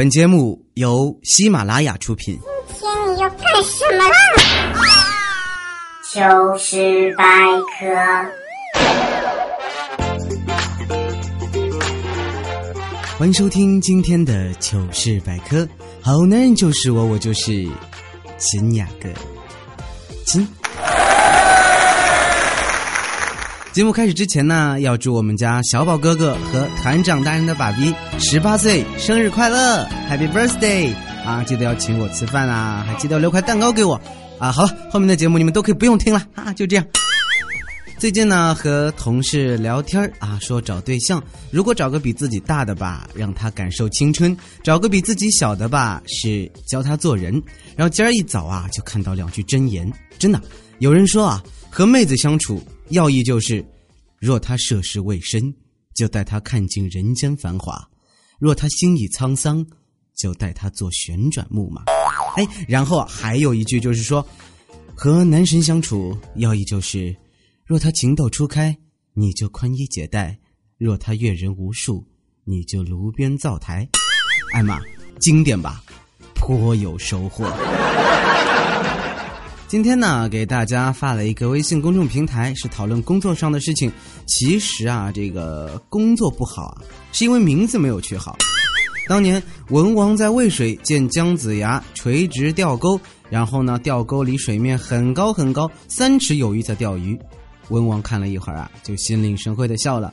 本节目由喜马拉雅出品。今天你要干什么啦？糗事百科。欢迎收听今天的糗事百科。好男人就是我，我就是秦雅哥。金。节目开始之前呢，要祝我们家小宝哥哥和团长大人的爸比十八岁生日快乐，Happy Birthday！啊，记得要请我吃饭啊，还记得要留块蛋糕给我啊。好了，后面的节目你们都可以不用听了啊，就这样。最近呢，和同事聊天啊，说找对象，如果找个比自己大的吧，让他感受青春；找个比自己小的吧，是教他做人。然后今儿一早啊，就看到两句真言，真的有人说啊，和妹子相处。要义就是，若他涉世未深，就带他看尽人间繁华；若他心已沧桑，就带他做旋转木马。哎，然后还有一句就是说，和男神相处要义就是，若他情窦初开，你就宽衣解带；若他阅人无数，你就炉边灶台。艾玛，经典吧，颇有收获。今天呢，给大家发了一个微信公众平台，是讨论工作上的事情。其实啊，这个工作不好啊，是因为名字没有取好。当年文王在渭水见姜子牙垂直钓钩，然后呢，钓钩离水面很高很高，三尺有余在钓鱼。文王看了一会儿啊，就心领神会的笑了。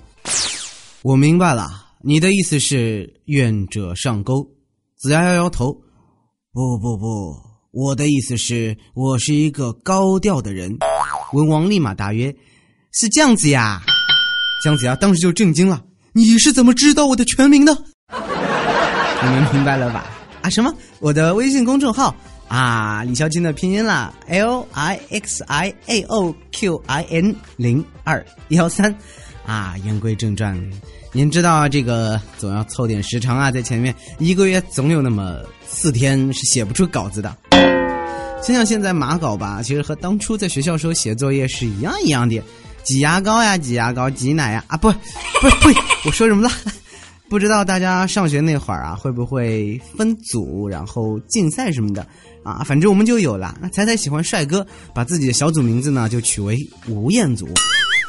我明白了，你的意思是愿者上钩。子牙摇摇头，不不不。我的意思是，我是一个高调的人。文王立马答曰：“是这样子呀。”姜子牙当时就震惊了：“你是怎么知道我的全名的？”你们明白了吧？啊，什么？我的微信公众号啊，李孝金的拼音啦，L I X I A O Q I N 零二幺三。啊，言归正传。您知道这个总要凑点时长啊，在前面一个月总有那么四天是写不出稿子的。想想现在码稿吧，其实和当初在学校时候写作业是一样一样的，挤牙膏呀，挤牙膏，挤奶呀，啊不，不不，我说什么了？不知道大家上学那会儿啊，会不会分组，然后竞赛什么的啊？反正我们就有了。那彩彩喜欢帅哥，把自己的小组名字呢就取为吴彦祖。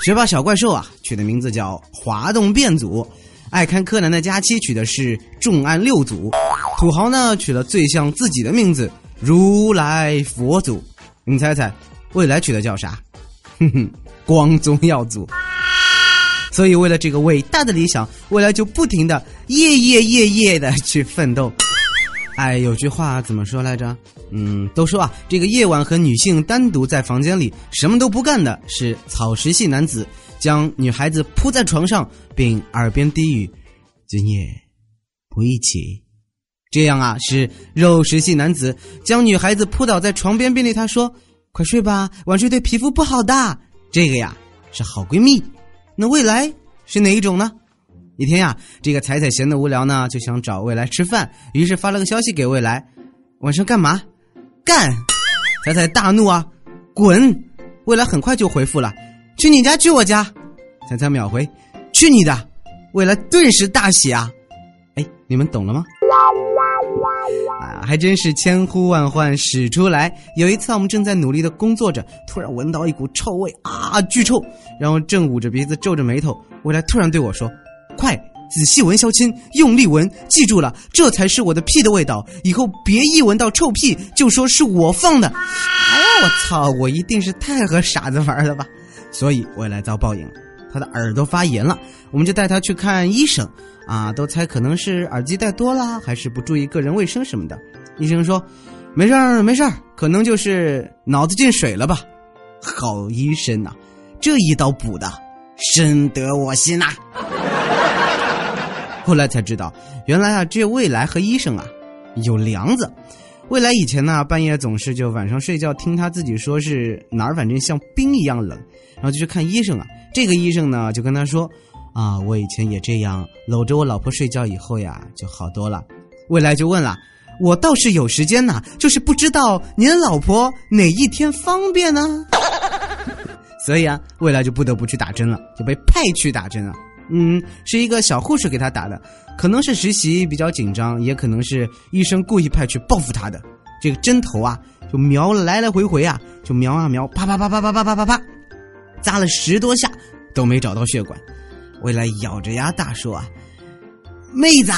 学霸小怪兽啊，取的名字叫滑动变组；爱看柯南的佳期取的是重案六组；土豪呢取了最像自己的名字如来佛祖。你猜猜，未来取的叫啥？哼哼，光宗耀祖。所以为了这个伟大的理想，未来就不停的夜夜夜夜的去奋斗。哎，有句话怎么说来着？嗯，都说啊，这个夜晚和女性单独在房间里什么都不干的是草食系男子，将女孩子扑在床上，并耳边低语：“今夜不一起。”这样啊，是肉食系男子，将女孩子扑倒在床边，便对她说：“快睡吧，晚睡对皮肤不好的。”这个呀是好闺蜜。那未来是哪一种呢？一天呀，这个彩彩闲的无聊呢，就想找未来吃饭，于是发了个消息给未来：“晚上干嘛？干！”彩彩大怒啊，滚！未来很快就回复了：“去你家，去我家。”彩彩秒回：“去你的！”未来顿时大喜啊！哎，你们懂了吗？啊，还真是千呼万唤始出来。有一次，我们正在努力的工作着，突然闻到一股臭味啊，巨臭！然后正捂着鼻子皱着眉头，未来突然对我说。快，仔细闻，肖青，用力闻，记住了，这才是我的屁的味道。以后别一闻到臭屁就说是我放的。哎呀，我操，我一定是太和傻子玩了吧？所以未来遭报应了，他的耳朵发炎了，我们就带他去看医生。啊，都猜可能是耳机戴多了，还是不注意个人卫生什么的。医生说，没事儿，没事儿，可能就是脑子进水了吧。好医生呐，这一刀补的深得我心呐。后来才知道，原来啊，这未来和医生啊有梁子。未来以前呢，半夜总是就晚上睡觉，听他自己说是哪儿，反正像冰一样冷，然后就去看医生啊。这个医生呢就跟他说：“啊，我以前也这样，搂着我老婆睡觉以后呀，就好多了。”未来就问了：“我倒是有时间呐，就是不知道您老婆哪一天方便呢？” 所以啊，未来就不得不去打针了，就被派去打针了。嗯，是一个小护士给他打的，可能是实习比较紧张，也可能是医生故意派去报复他的。这个针头啊，就瞄了来来回回啊，就瞄啊瞄，啪啪啪啪啪啪啪啪啪，扎了十多下都没找到血管。未来咬着牙大说啊：“妹子，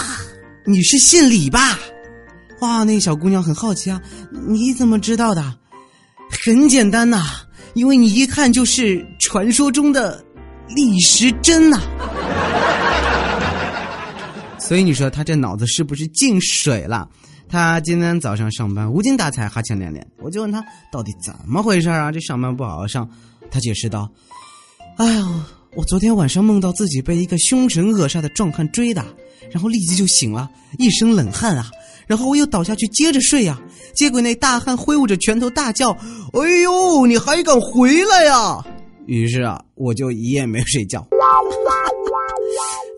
你是姓李吧？”哇，那小姑娘很好奇啊，你怎么知道的？很简单呐，因为你一看就是传说中的李时珍呐。所以你说他这脑子是不是进水了？他今天早上上班无精打采，哈欠连连。我就问他到底怎么回事啊？这上班不好好上。他解释道：“哎呀，我昨天晚上梦到自己被一个凶神恶煞的壮汉追打，然后立即就醒了，一身冷汗啊。”然后我又倒下去接着睡呀，结果那大汉挥舞着拳头大叫：“哎呦，你还敢回来呀！”于是啊，我就一夜没睡觉。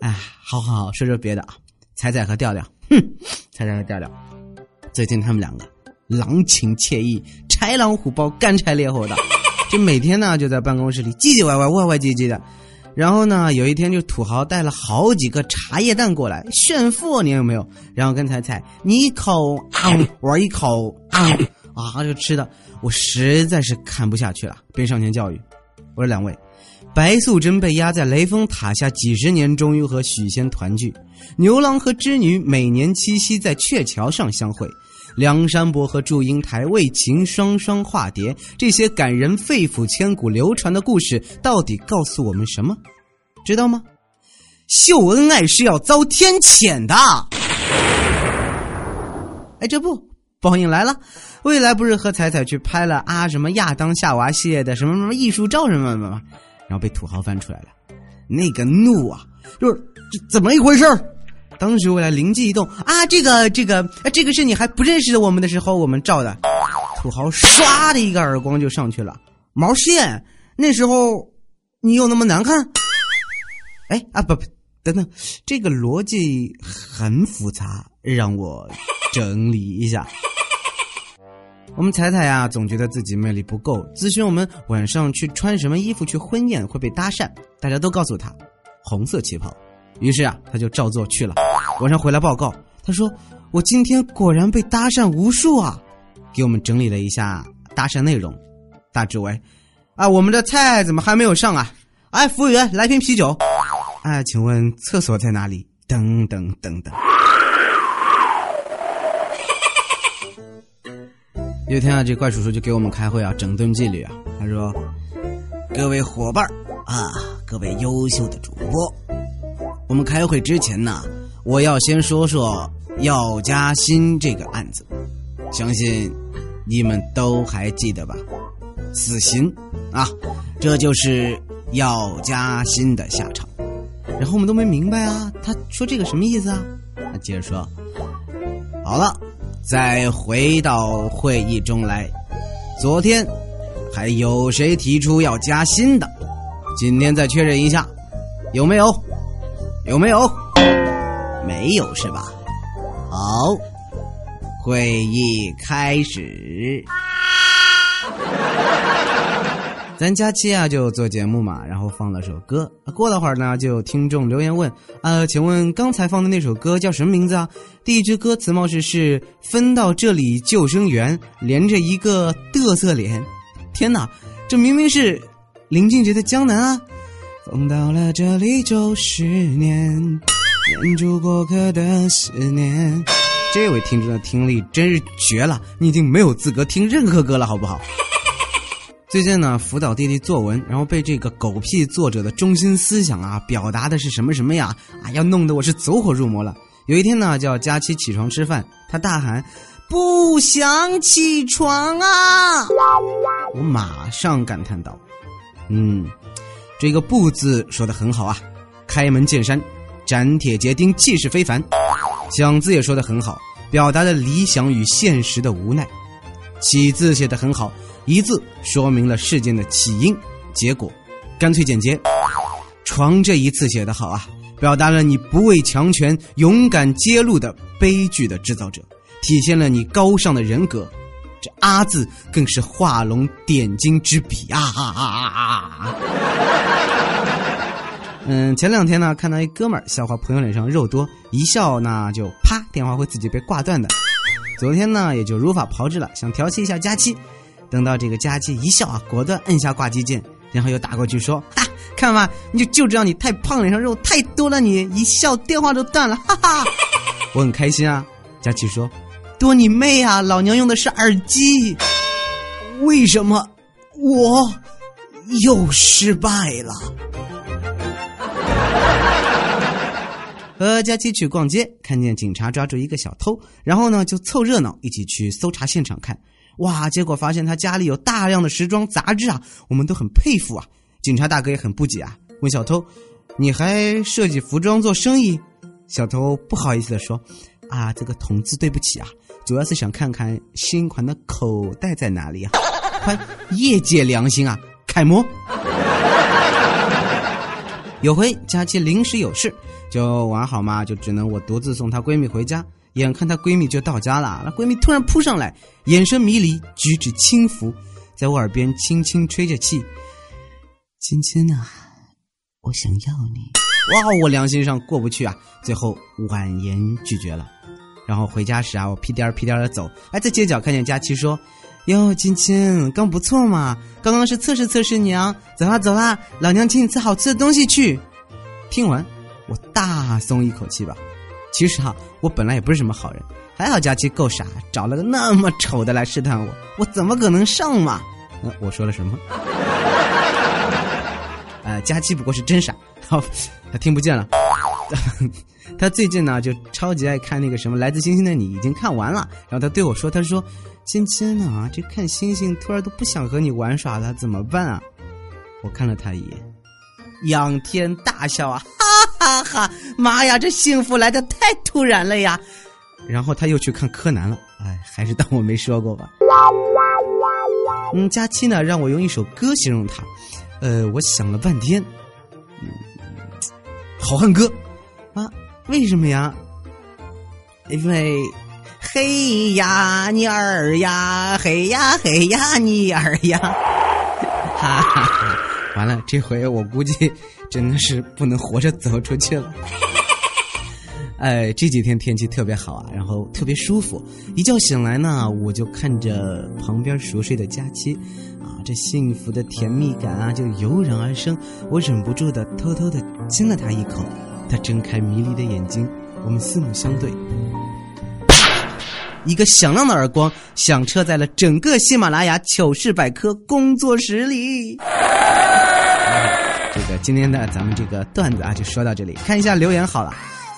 哎，好好好，说说别的啊。彩彩和调调，哼，彩彩和调调，最近他们两个郎情妾意、豺狼虎豹、干柴烈火的，就每天呢就在办公室里唧唧歪歪、歪歪唧唧的。然后呢，有一天就土豪带了好几个茶叶蛋过来炫富，你有没有？然后跟彩彩你一口啊，我一口啊，啊，就吃的，我实在是看不下去了，便上前教育我说：“两位，白素贞被压在雷峰塔下几十年，终于和许仙团聚；牛郎和织女每年七夕在鹊桥上相会。”梁山伯和祝英台为情双双化蝶，这些感人肺腑、千古流传的故事，到底告诉我们什么？知道吗？秀恩爱是要遭天谴的。哎，这不，报应来了！未来不是和彩彩去拍了啊什么亚当夏娃系列的什么什么艺术照什么什么，然后被土豪翻出来了，那个怒啊，就是这怎么一回事儿？当时未来灵机一动啊，这个这个，这个是你还不认识我们的时候我们照的。土豪唰的一个耳光就上去了。毛线？那时候你有那么难看？哎啊不不，等等，这个逻辑很复杂，让我整理一下。我们彩彩呀，总觉得自己魅力不够，咨询我们晚上去穿什么衣服去婚宴会被搭讪，大家都告诉他，红色旗袍。于是啊，他就照做去了。晚上回来报告，他说：“我今天果然被搭讪无数啊！”给我们整理了一下搭讪内容，大致为：“啊，我们的菜怎么还没有上啊？哎，服务员，来瓶啤酒。哎，请问厕所在哪里？等等等等。”有一天啊，这怪叔叔就给我们开会啊，整顿纪律啊。他说：“各位伙伴啊，各位优秀的主播。”我们开会之前呢，我要先说说药家鑫这个案子，相信你们都还记得吧？死刑啊，这就是药家鑫的下场。然后我们都没明白啊，他说这个什么意思啊？他接着说，好了，再回到会议中来。昨天还有谁提出要加薪的？今天再确认一下，有没有？有没有？没有是吧？好，会议开始。咱佳期啊，就做节目嘛，然后放了首歌。过了会儿呢，就有听众留言问：呃，请问刚才放的那首歌叫什么名字啊？第一句歌词貌似是“分到这里救生员”，连着一个嘚瑟脸。天哪，这明明是林俊杰的《江南》啊！风到了这里就是念，念住过客的思念。这位听众的听力真是绝了，你已经没有资格听任何歌了，好不好？最近呢，辅导弟弟作文，然后被这个狗屁作者的中心思想啊，表达的是什么什么呀？啊，要弄得我是走火入魔了。有一天呢，叫佳期起床吃饭，他大喊：“不想起床啊！”我马上感叹道：“嗯。”这个“不”字说的很好啊，开门见山，斩铁截钉，气势非凡。想字也说的很好，表达了理想与现实的无奈。起字写的很好，一字说明了事件的起因、结果，干脆简洁。床这一次写的好啊，表达了你不畏强权、勇敢揭露的悲剧的制造者，体现了你高尚的人格。这“阿”字更是画龙点睛之笔啊！嗯，前两天呢，看到一哥们儿笑话朋友脸上肉多，一笑呢就啪，电话会自己被挂断的。昨天呢，也就如法炮制了，想调戏一下佳期。等到这个佳琪一笑啊，果断摁下挂机键，然后又打过去说：“哈，看吧，你就就知道你太胖，脸上肉太多了，你一笑电话都断了，哈哈。”我很开心啊。佳琪说：“多你妹啊，老娘用的是耳机。”为什么我又失败了？和佳琪去逛街，看见警察抓住一个小偷，然后呢就凑热闹，一起去搜查现场看。哇，结果发现他家里有大量的时装杂志啊，我们都很佩服啊。警察大哥也很不解啊，问小偷：“你还设计服装做生意？”小偷不好意思的说：“啊，这个同志对不起啊，主要是想看看新款的口袋在哪里啊。”快，业界良心啊，楷模。有回佳琪临时有事，就玩好嘛，就只能我独自送她闺蜜回家。眼看她闺蜜就到家了，那闺蜜突然扑上来，眼神迷离，举止轻浮，在我耳边轻轻吹着气：“亲亲啊，我想要你。”哇，我良心上过不去啊，最后婉言拒绝了。然后回家时啊，我屁颠儿屁颠儿的走，哎，在街角看见佳琪说。哟，亲亲，刚不错嘛！刚刚是测试测试你啊，走啦走啦，老娘请你吃好吃的东西去。听完，我大松一口气吧。其实哈，我本来也不是什么好人，还好佳琪够傻，找了个那么丑的来试探我，我怎么可能上嘛？呃，我说了什么？呃，佳琪不过是真傻，好，他听不见了。他最近呢，就超级爱看那个什么《来自星星的你》，已经看完了。然后他对我说：“他说，亲亲啊，这看星星突然都不想和你玩耍了，怎么办啊？”我看了他一眼，仰天大笑啊，哈哈哈！妈呀，这幸福来的太突然了呀！然后他又去看柯南了，哎，还是当我没说过吧。嗯，佳期呢，让我用一首歌形容他，呃，我想了半天，好汉歌。啊，为什么呀？因为，嘿呀你儿呀，嘿呀嘿呀你儿呀，哈哈！完了，这回我估计真的是不能活着走出去了。哎，这几天天气特别好啊，然后特别舒服。一觉醒来呢，我就看着旁边熟睡的佳期，啊，这幸福的甜蜜感啊就油然而生，我忍不住的偷偷的亲了他一口。他睁开迷离的眼睛，我们四目相对，一个响亮的耳光响彻在了整个喜马拉雅糗事百科工作室里。这个今天的咱们这个段子啊，就说到这里。看一下留言好了，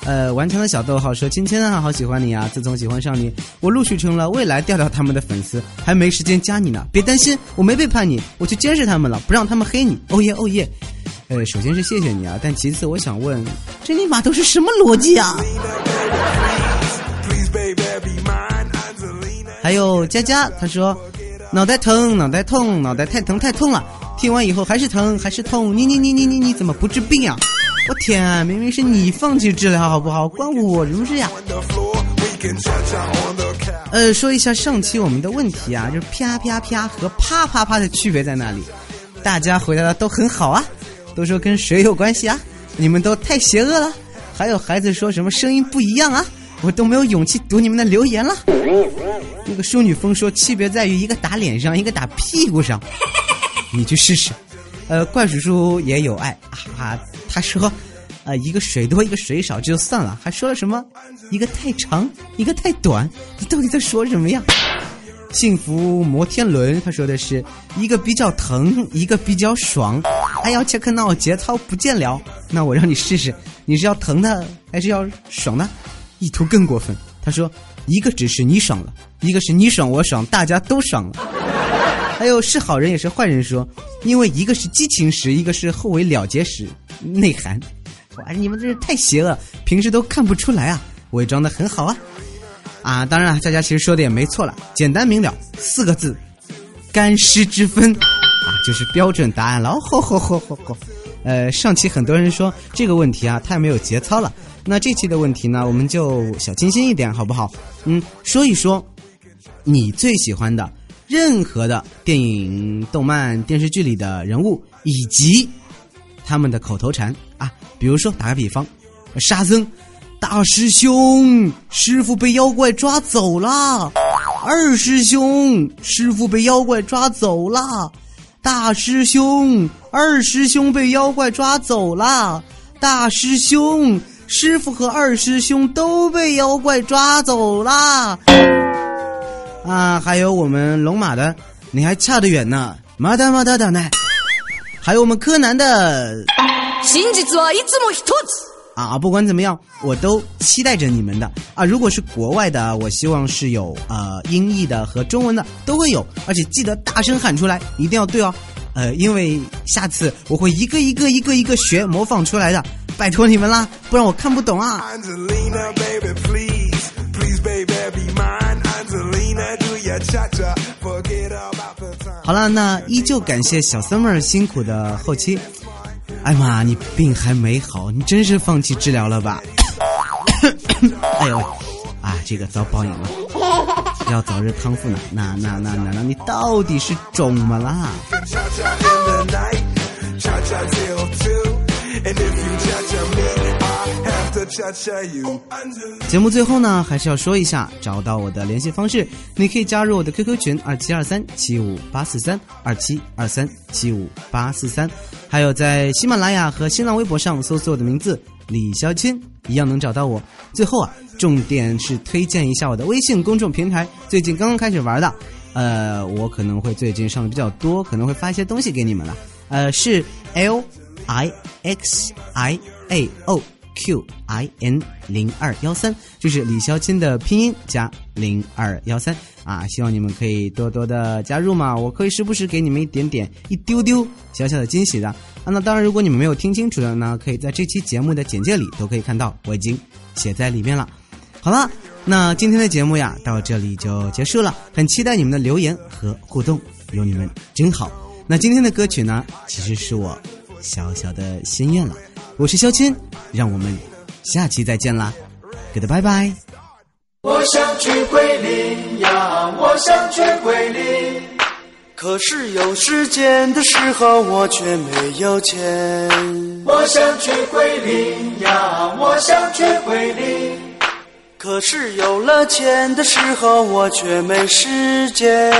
呃，顽强的小逗号说：“亲亲啊，好喜欢你啊！自从喜欢上你，我陆续成了未来调调他们的粉丝，还没时间加你呢。别担心，我没背叛你，我去监视他们了，不让他们黑你。哦耶，哦耶。”呃，首先是谢谢你啊，但其次我想问，这尼玛都是什么逻辑啊？还有佳佳，他说脑袋疼，脑袋痛，脑袋太疼太痛了，听完以后还是疼还是痛，你你你你你你怎么不治病啊？我天，啊明明是你放弃治疗好不好？关我什么事呀？呃，说一下上期我们的问题啊，就是啪啪啪和啪啪啪的区别在哪里？大家回答的都很好啊。都说跟谁有关系啊？你们都太邪恶了。还有孩子说什么声音不一样啊？我都没有勇气读你们的留言了。那个淑女风说区别在于一个打脸上，一个打屁股上。你去试试。呃，怪叔叔也有爱啊。他说，呃，一个水多一个水少就算了，还说了什么一个太长一个太短？你到底在说什么呀？幸福摩天轮，他说的是一个比较疼，一个比较爽。哎呦切克闹节操不见了，那我让你试试，你是要疼的还是要爽的？意图更过分，他说一个只是你爽了，一个是你爽我爽，大家都爽了。还有是好人也是坏人说，因为一个是激情时，一个是后尾了结时，内涵。哇，你们这是太邪恶，平时都看不出来啊，伪装的很好啊。啊，当然了，大家其实说的也没错了，简单明了，四个字，干湿之分，啊，就是标准答案了。吼吼吼吼吼！呃，上期很多人说这个问题啊太没有节操了，那这期的问题呢，我们就小清新一点，好不好？嗯，说一说你最喜欢的任何的电影、动漫、电视剧里的人物，以及他们的口头禅，啊。比如说，打个比方，沙僧，大师兄，师傅被妖怪抓走了；二师兄，师傅被妖怪抓走了；大师兄，二师兄被妖怪抓走了；大师兄，师傅和二师兄都被妖怪抓走了。啊，还有我们龙马的，你还差得远呢，马达马达达呢。还有我们柯南的。啊，不管怎么样，我都期待着你们的啊！如果是国外的，我希望是有呃音译的和中文的都会有，而且记得大声喊出来，一定要对哦。呃，因为下次我会一个一个一个一个学模仿出来的，拜托你们啦，不然我看不懂啊。好了，那依旧感谢小 summer 辛苦的后期。哎妈，你病还没好，你真是放弃治疗了吧？哎呦，啊，这个遭报应了，要早日康复呢。那那那那那，你到底是肿么啦？节目最后呢，还是要说一下，找到我的联系方式，你可以加入我的 QQ 群二七二三七五八四三二七二三七五八四三，还有在喜马拉雅和新浪微博上搜索我的名字李潇钦，一样能找到我。最后啊，重点是推荐一下我的微信公众平台，最近刚刚开始玩的，呃，我可能会最近上的比较多，可能会发一些东西给你们了，呃，是 L I X I A O。Q I N 零二幺三就是李潇钦的拼音加零二幺三啊，希望你们可以多多的加入嘛，我可以时不时给你们一点点一丢丢小小的惊喜的啊。那当然，如果你们没有听清楚的呢，可以在这期节目的简介里都可以看到，我已经写在里面了。好了，那今天的节目呀到这里就结束了，很期待你们的留言和互动，有你们真好。那今天的歌曲呢，其实是我小小的心愿了。我是肖钦，让我们下期再见啦，Good 拜拜。我想去桂林呀，我想去桂林，可是有时间的时候我却没有钱。我想去桂林呀，我想去桂林，可是有了钱的时候我却没时间。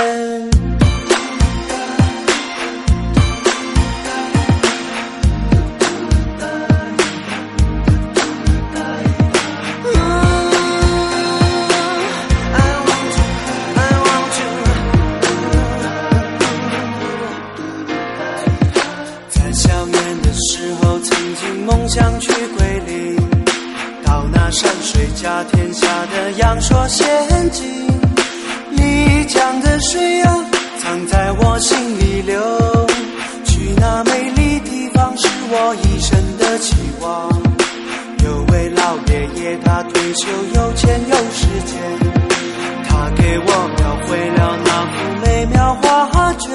给他退休有钱有时间他给我描绘了那幅美妙画卷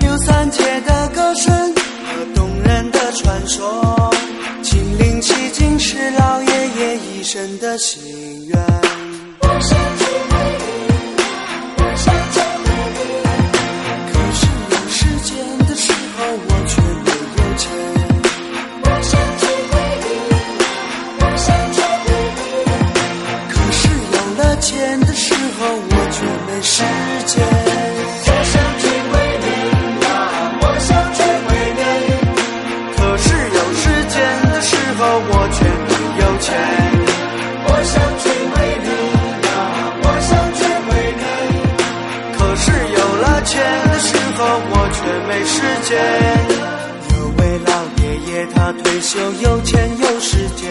刘三姐的歌声和动人的传说亲临其境是老爷爷一生的心愿。间。有位老爷爷，他退休有钱有时间，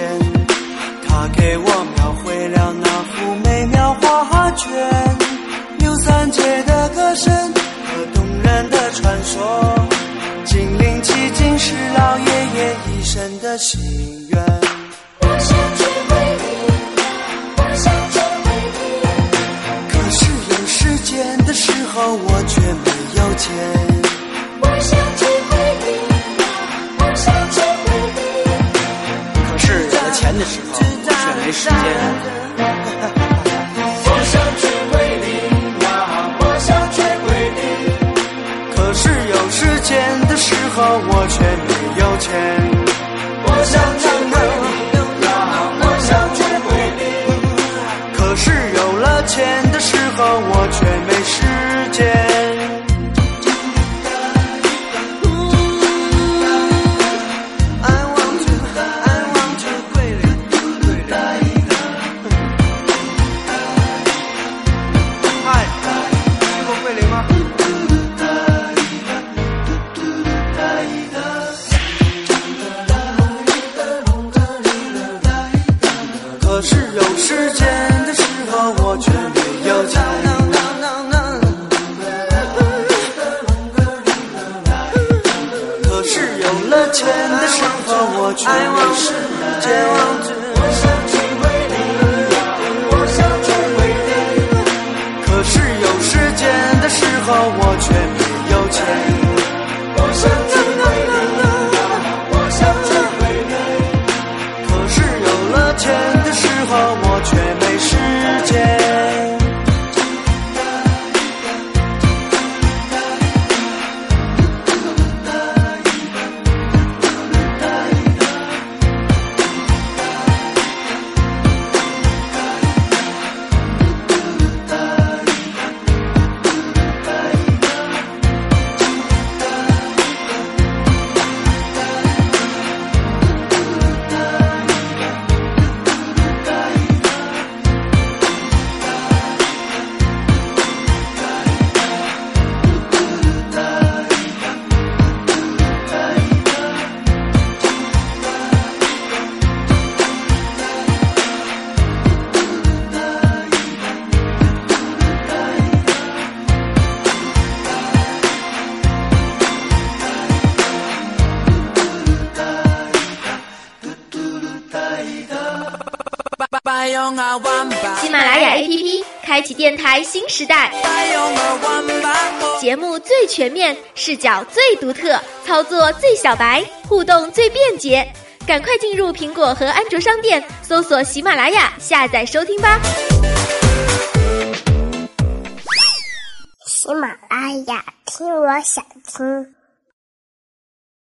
他给我描绘了那幅美妙画卷。刘三姐的歌声和动人的传说，精灵奇境是老爷爷一生的心愿。我想去桂林，我想去桂林。可是有时间的时候，我却没有钱。没时间。喜马拉雅 APP 开启电台新时代。节目最全面，视角最独特，操作最小白，互动最便捷。赶快进入苹果和安卓商店，搜索喜马拉雅，下载收听吧。喜马拉雅，听我想听。